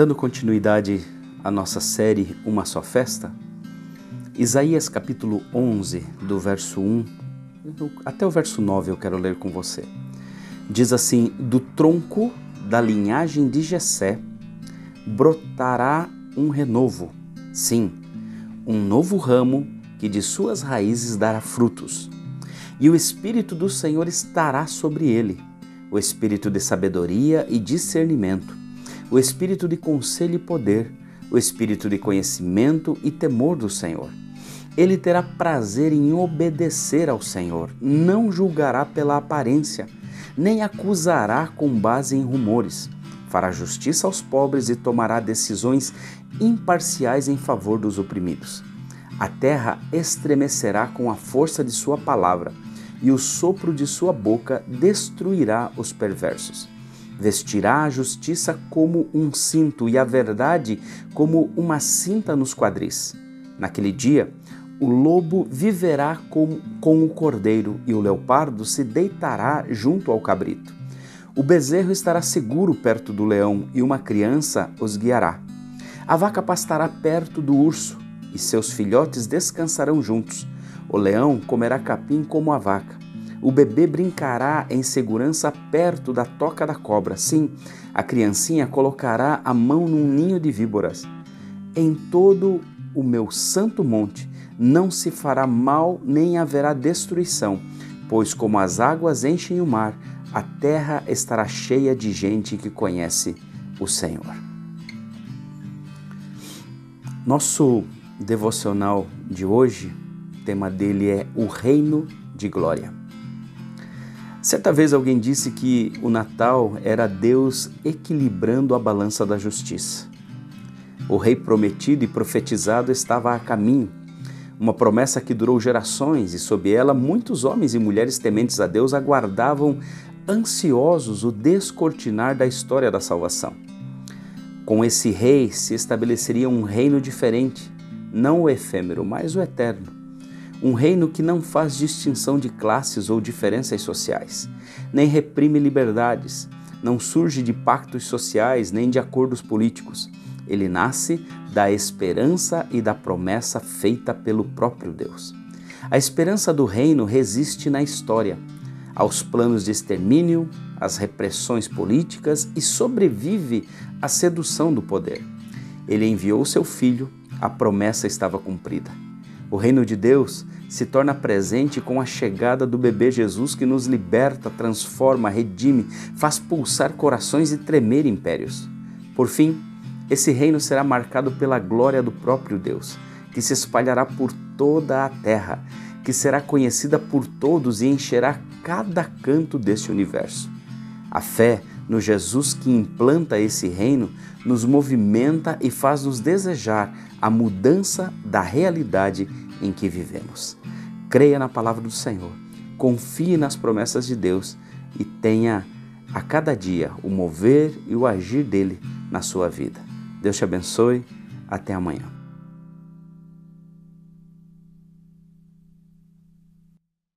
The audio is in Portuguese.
Dando continuidade à nossa série Uma Só Festa, Isaías capítulo 11, do verso 1 até o verso 9 eu quero ler com você. Diz assim: Do tronco da linhagem de Jessé brotará um renovo, sim, um novo ramo que de suas raízes dará frutos. E o espírito do Senhor estará sobre ele, o espírito de sabedoria e discernimento o espírito de conselho e poder, o espírito de conhecimento e temor do Senhor. Ele terá prazer em obedecer ao Senhor, não julgará pela aparência, nem acusará com base em rumores. Fará justiça aos pobres e tomará decisões imparciais em favor dos oprimidos. A terra estremecerá com a força de sua palavra, e o sopro de sua boca destruirá os perversos vestirá a justiça como um cinto e a verdade como uma cinta nos quadris. Naquele dia, o lobo viverá com, com o cordeiro e o leopardo se deitará junto ao cabrito. O bezerro estará seguro perto do leão e uma criança os guiará. A vaca pastará perto do urso e seus filhotes descansarão juntos. O leão comerá capim como a vaca o bebê brincará em segurança perto da toca da cobra. Sim, a criancinha colocará a mão num ninho de víboras. Em todo o meu santo monte não se fará mal nem haverá destruição, pois como as águas enchem o mar, a terra estará cheia de gente que conhece o Senhor. Nosso devocional de hoje, o tema dele é o reino de glória. Certa vez alguém disse que o Natal era Deus equilibrando a balança da justiça. O rei prometido e profetizado estava a caminho, uma promessa que durou gerações e sob ela muitos homens e mulheres tementes a Deus aguardavam ansiosos o descortinar da história da salvação. Com esse rei se estabeleceria um reino diferente, não o efêmero, mas o eterno um reino que não faz distinção de classes ou diferenças sociais, nem reprime liberdades, não surge de pactos sociais nem de acordos políticos. Ele nasce da esperança e da promessa feita pelo próprio Deus. A esperança do reino resiste na história, aos planos de extermínio, às repressões políticas e sobrevive à sedução do poder. Ele enviou seu filho, a promessa estava cumprida. O reino de Deus se torna presente com a chegada do bebê Jesus que nos liberta, transforma, redime, faz pulsar corações e tremer impérios. Por fim, esse reino será marcado pela glória do próprio Deus, que se espalhará por toda a terra, que será conhecida por todos e encherá cada canto deste universo. A fé no Jesus que implanta esse reino nos movimenta e faz-nos desejar a mudança da realidade em que vivemos. Creia na palavra do Senhor, confie nas promessas de Deus e tenha a cada dia o mover e o agir dele na sua vida. Deus te abençoe. Até amanhã.